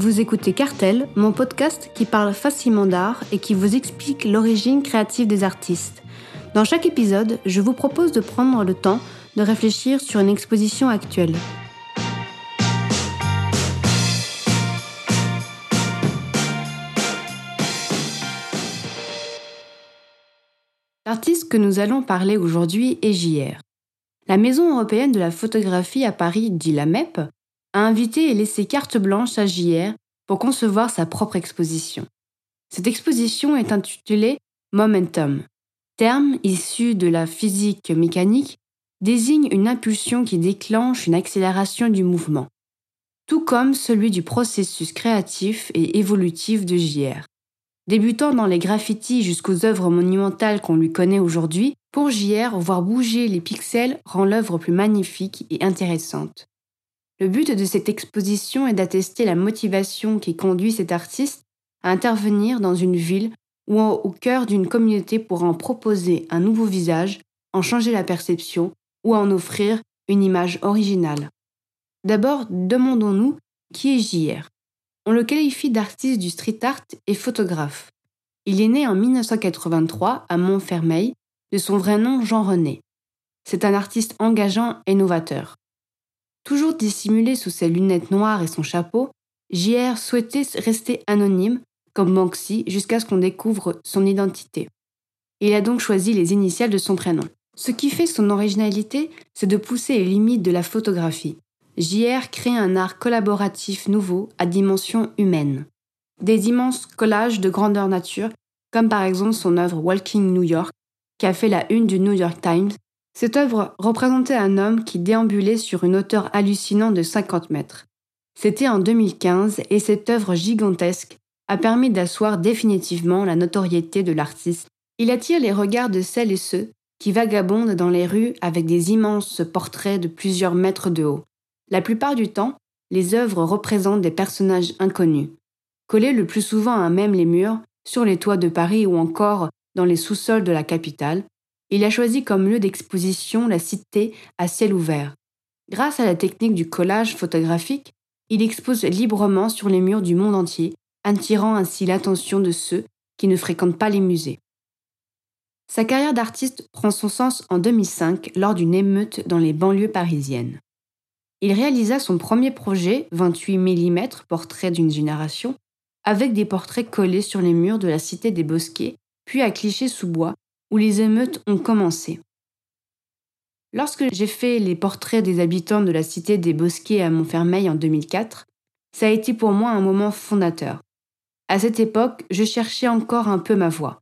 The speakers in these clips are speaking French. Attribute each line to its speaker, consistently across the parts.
Speaker 1: vous écoutez Cartel, mon podcast qui parle facilement d'art et qui vous explique l'origine créative des artistes. Dans chaque épisode, je vous propose de prendre le temps de réfléchir sur une exposition actuelle. L'artiste que nous allons parler aujourd'hui est JR. La Maison européenne de la photographie à Paris, dit la MEP, a invité et laissé carte blanche à JR pour concevoir sa propre exposition. Cette exposition est intitulée Momentum. Terme issu de la physique mécanique, désigne une impulsion qui déclenche une accélération du mouvement, tout comme celui du processus créatif et évolutif de JR. Débutant dans les graffitis jusqu'aux œuvres monumentales qu'on lui connaît aujourd'hui, pour JR, voir bouger les pixels rend l'œuvre plus magnifique et intéressante. Le but de cette exposition est d'attester la motivation qui conduit cet artiste à intervenir dans une ville ou au cœur d'une communauté pour en proposer un nouveau visage, en changer la perception ou en offrir une image originale. D'abord, demandons-nous qui est JR. On le qualifie d'artiste du street art et photographe. Il est né en 1983 à Montfermeil, de son vrai nom Jean René. C'est un artiste engageant et novateur. Toujours dissimulé sous ses lunettes noires et son chapeau, JR souhaitait rester anonyme, comme Banksy, jusqu'à ce qu'on découvre son identité. Il a donc choisi les initiales de son prénom. Ce qui fait son originalité, c'est de pousser les limites de la photographie. JR crée un art collaboratif nouveau à dimension humaine. Des immenses collages de grandeur nature, comme par exemple son œuvre Walking New York, qui a fait la une du New York Times cette œuvre représentait un homme qui déambulait sur une hauteur hallucinante de 50 mètres. C'était en 2015 et cette œuvre gigantesque a permis d'asseoir définitivement la notoriété de l'artiste. Il attire les regards de celles et ceux qui vagabondent dans les rues avec des immenses portraits de plusieurs mètres de haut. La plupart du temps, les œuvres représentent des personnages inconnus, collés le plus souvent à même les murs, sur les toits de Paris ou encore dans les sous-sols de la capitale, il a choisi comme lieu d'exposition la cité à ciel ouvert. Grâce à la technique du collage photographique, il expose librement sur les murs du monde entier, attirant ainsi l'attention de ceux qui ne fréquentent pas les musées. Sa carrière d'artiste prend son sens en 2005 lors d'une émeute dans les banlieues parisiennes. Il réalisa son premier projet, 28 mm, portrait d'une génération, avec des portraits collés sur les murs de la cité des Bosquets, puis à Clichy-sous-Bois, où les émeutes ont commencé. Lorsque j'ai fait les portraits des habitants de la cité des Bosquets à Montfermeil en 2004, ça a été pour moi un moment fondateur. À cette époque, je cherchais encore un peu ma voix.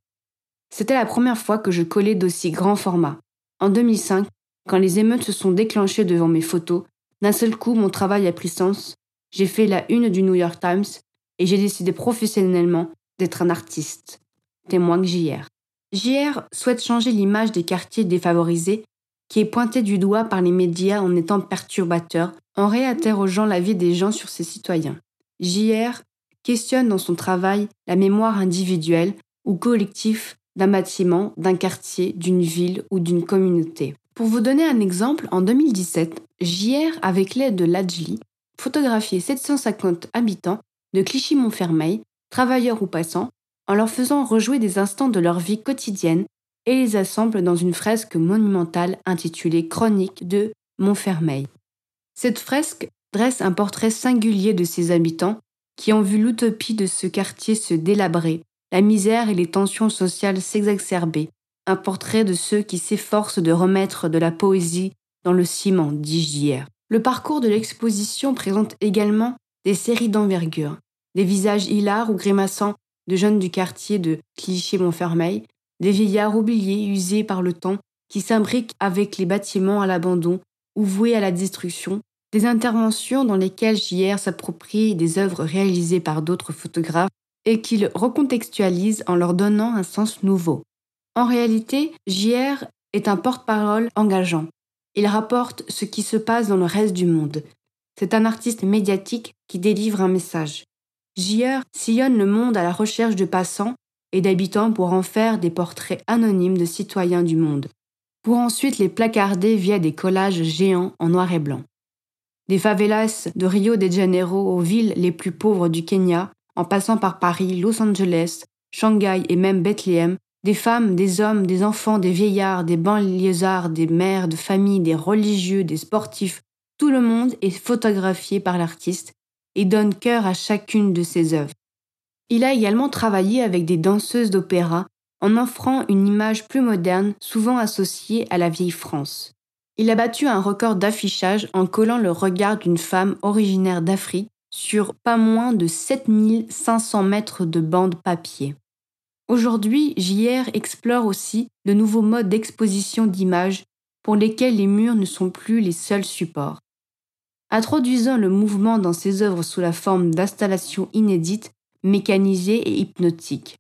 Speaker 1: C'était la première fois que je collais d'aussi grand format. En 2005, quand les émeutes se sont déclenchées devant mes photos, d'un seul coup mon travail a pris sens, j'ai fait la une du New York Times et j'ai décidé professionnellement d'être un artiste. Témoigne JR. JR souhaite changer l'image des quartiers défavorisés, qui est pointée du doigt par les médias en étant perturbateur, en réinterrogeant la vie des gens sur ses citoyens. JR questionne dans son travail la mémoire individuelle ou collective d'un bâtiment, d'un quartier, d'une ville ou d'une communauté. Pour vous donner un exemple, en 2017, JR, avec l'aide de l'Adjli, photographiait 750 habitants de Clichy-Montfermeil, travailleurs ou passants, en leur faisant rejouer des instants de leur vie quotidienne et les assemble dans une fresque monumentale intitulée Chronique de Montfermeil. Cette fresque dresse un portrait singulier de ses habitants qui ont vu l'utopie de ce quartier se délabrer, la misère et les tensions sociales s'exacerber, un portrait de ceux qui s'efforcent de remettre de la poésie dans le ciment, dit JR. Le parcours de l'exposition présente également des séries d'envergure, des visages hilars ou grimaçants de jeunes du quartier de Clichy-Montfermeil, des vieillards oubliés, usés par le temps, qui s'imbriquent avec les bâtiments à l'abandon ou voués à la destruction, des interventions dans lesquelles JR s'approprie des œuvres réalisées par d'autres photographes et qu'il recontextualise en leur donnant un sens nouveau. En réalité, JR est un porte-parole engageant. Il rapporte ce qui se passe dans le reste du monde. C'est un artiste médiatique qui délivre un message. JR sillonne le monde à la recherche de passants et d'habitants pour en faire des portraits anonymes de citoyens du monde, pour ensuite les placarder via des collages géants en noir et blanc. des favelas de Rio de Janeiro aux villes les plus pauvres du Kenya, en passant par Paris, Los Angeles, Shanghai et même Bethléem, des femmes, des hommes, des enfants, des vieillards, des banlieusards, des mères de famille, des religieux, des sportifs, tout le monde est photographié par l'artiste et donne cœur à chacune de ses œuvres. Il a également travaillé avec des danseuses d'opéra en offrant une image plus moderne, souvent associée à la vieille France. Il a battu un record d'affichage en collant le regard d'une femme originaire d'Afrique sur pas moins de 7500 mètres de bande papier. Aujourd'hui, JR explore aussi de nouveaux modes d'exposition d'images pour lesquels les murs ne sont plus les seuls supports. Introduisant le mouvement dans ses œuvres sous la forme d'installations inédites, mécanisées et hypnotiques.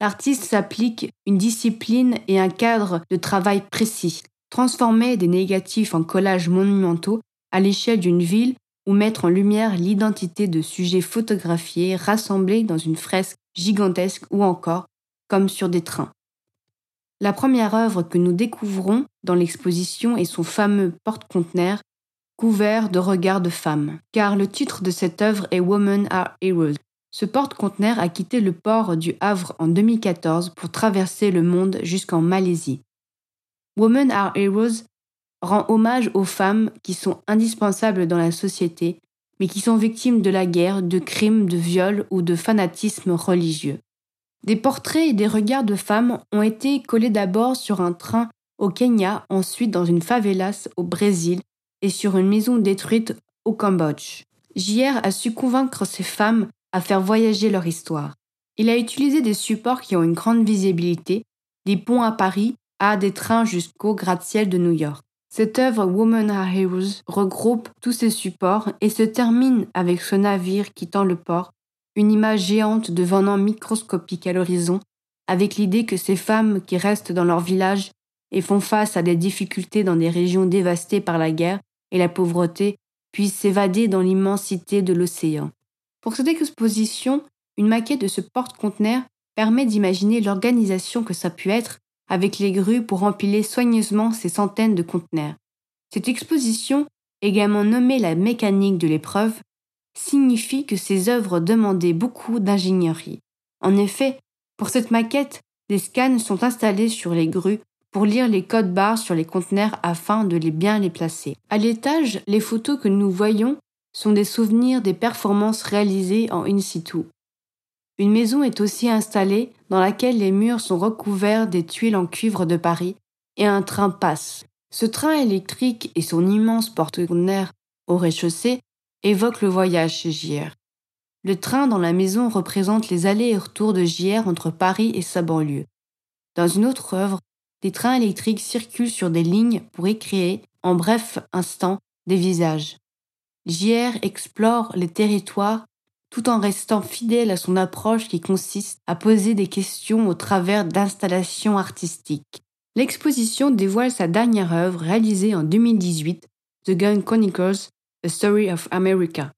Speaker 1: L'artiste s'applique une discipline et un cadre de travail précis, transformer des négatifs en collages monumentaux à l'échelle d'une ville ou mettre en lumière l'identité de sujets photographiés rassemblés dans une fresque gigantesque ou encore comme sur des trains. La première œuvre que nous découvrons dans l'exposition est son fameux porte-conteneur couvert de regards de femmes, car le titre de cette œuvre est Women Are Heroes. Ce porte-conteneur a quitté le port du Havre en 2014 pour traverser le monde jusqu'en Malaisie. Women Are Heroes rend hommage aux femmes qui sont indispensables dans la société, mais qui sont victimes de la guerre, de crimes, de viols ou de fanatisme religieux. Des portraits et des regards de femmes ont été collés d'abord sur un train au Kenya, ensuite dans une favelas au Brésil et sur une maison détruite au Cambodge. JR a su convaincre ces femmes à faire voyager leur histoire. Il a utilisé des supports qui ont une grande visibilité, des ponts à Paris à des trains jusqu'au gratte-ciel de New York. Cette œuvre Women Are Heroes regroupe tous ces supports et se termine avec ce navire quittant le port, une image géante devenant microscopique à l'horizon, avec l'idée que ces femmes qui restent dans leur village et font face à des difficultés dans des régions dévastées par la guerre et la pauvreté puissent s'évader dans l'immensité de l'océan. Pour cette exposition, une maquette de ce porte-conteneur permet d'imaginer l'organisation que ça pu être avec les grues pour empiler soigneusement ces centaines de conteneurs. Cette exposition, également nommée la mécanique de l'épreuve, signifie que ces œuvres demandaient beaucoup d'ingénierie. En effet, pour cette maquette, des scans sont installés sur les grues pour lire les codes barres sur les conteneurs afin de les bien les placer. À l'étage, les photos que nous voyons sont des souvenirs des performances réalisées en in situ. Une maison est aussi installée dans laquelle les murs sont recouverts des tuiles en cuivre de Paris et un train passe. Ce train électrique et son immense porte-conteneurs au rez-de-chaussée évoquent le voyage chez JR. Le train dans la maison représente les allers et retours de JR entre Paris et sa banlieue. Dans une autre œuvre, des trains électriques circulent sur des lignes pour y créer, en bref instant, des visages. JR explore les territoires tout en restant fidèle à son approche qui consiste à poser des questions au travers d'installations artistiques. L'exposition dévoile sa dernière œuvre réalisée en 2018, The Gun Chronicles, A Story of America,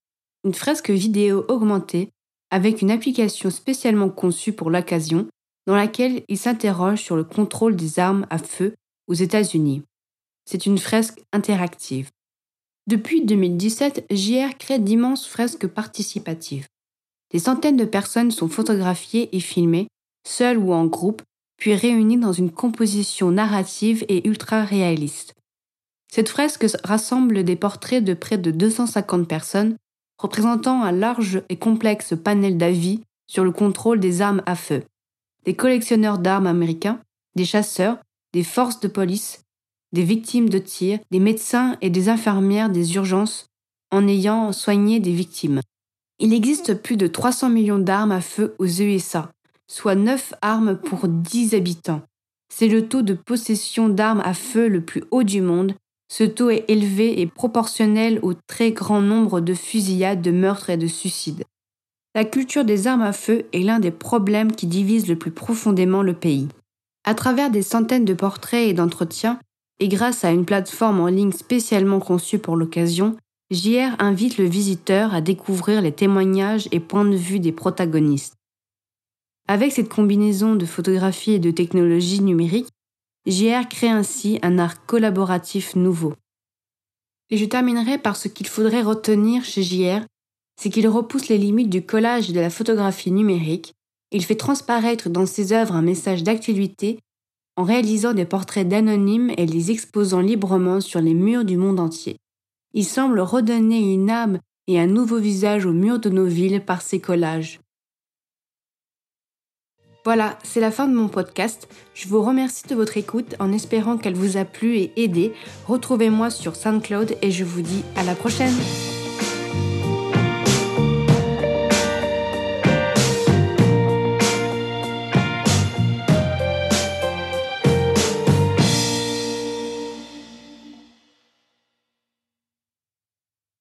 Speaker 1: une fresque vidéo augmentée avec une application spécialement conçue pour l'occasion dans laquelle il s'interroge sur le contrôle des armes à feu aux États-Unis. C'est une fresque interactive. Depuis 2017, JR crée d'immenses fresques participatives. Des centaines de personnes sont photographiées et filmées, seules ou en groupe, puis réunies dans une composition narrative et ultra réaliste. Cette fresque rassemble des portraits de près de 250 personnes, représentant un large et complexe panel d'avis sur le contrôle des armes à feu. Des collectionneurs d'armes américains, des chasseurs, des forces de police, des victimes de tirs, des médecins et des infirmières des urgences en ayant soigné des victimes. Il existe plus de 300 millions d'armes à feu aux USA, soit 9 armes pour 10 habitants. C'est le taux de possession d'armes à feu le plus haut du monde. Ce taux est élevé et proportionnel au très grand nombre de fusillades, de meurtres et de suicides. La culture des armes à feu est l'un des problèmes qui divisent le plus profondément le pays. À travers des centaines de portraits et d'entretiens, et grâce à une plateforme en ligne spécialement conçue pour l'occasion, JR invite le visiteur à découvrir les témoignages et points de vue des protagonistes. Avec cette combinaison de photographie et de technologie numérique, JR crée ainsi un art collaboratif nouveau. Et je terminerai par ce qu'il faudrait retenir chez JR, c'est qu'il repousse les limites du collage et de la photographie numérique, il fait transparaître dans ses œuvres un message d'actualité en réalisant des portraits d'anonymes et les exposant librement sur les murs du monde entier. Il semble redonner une âme et un nouveau visage aux murs de nos villes par ses collages. Voilà, c'est la fin de mon podcast. Je vous remercie de votre écoute en espérant qu'elle vous a plu et aidé. Retrouvez-moi sur SoundCloud et je vous dis à la prochaine.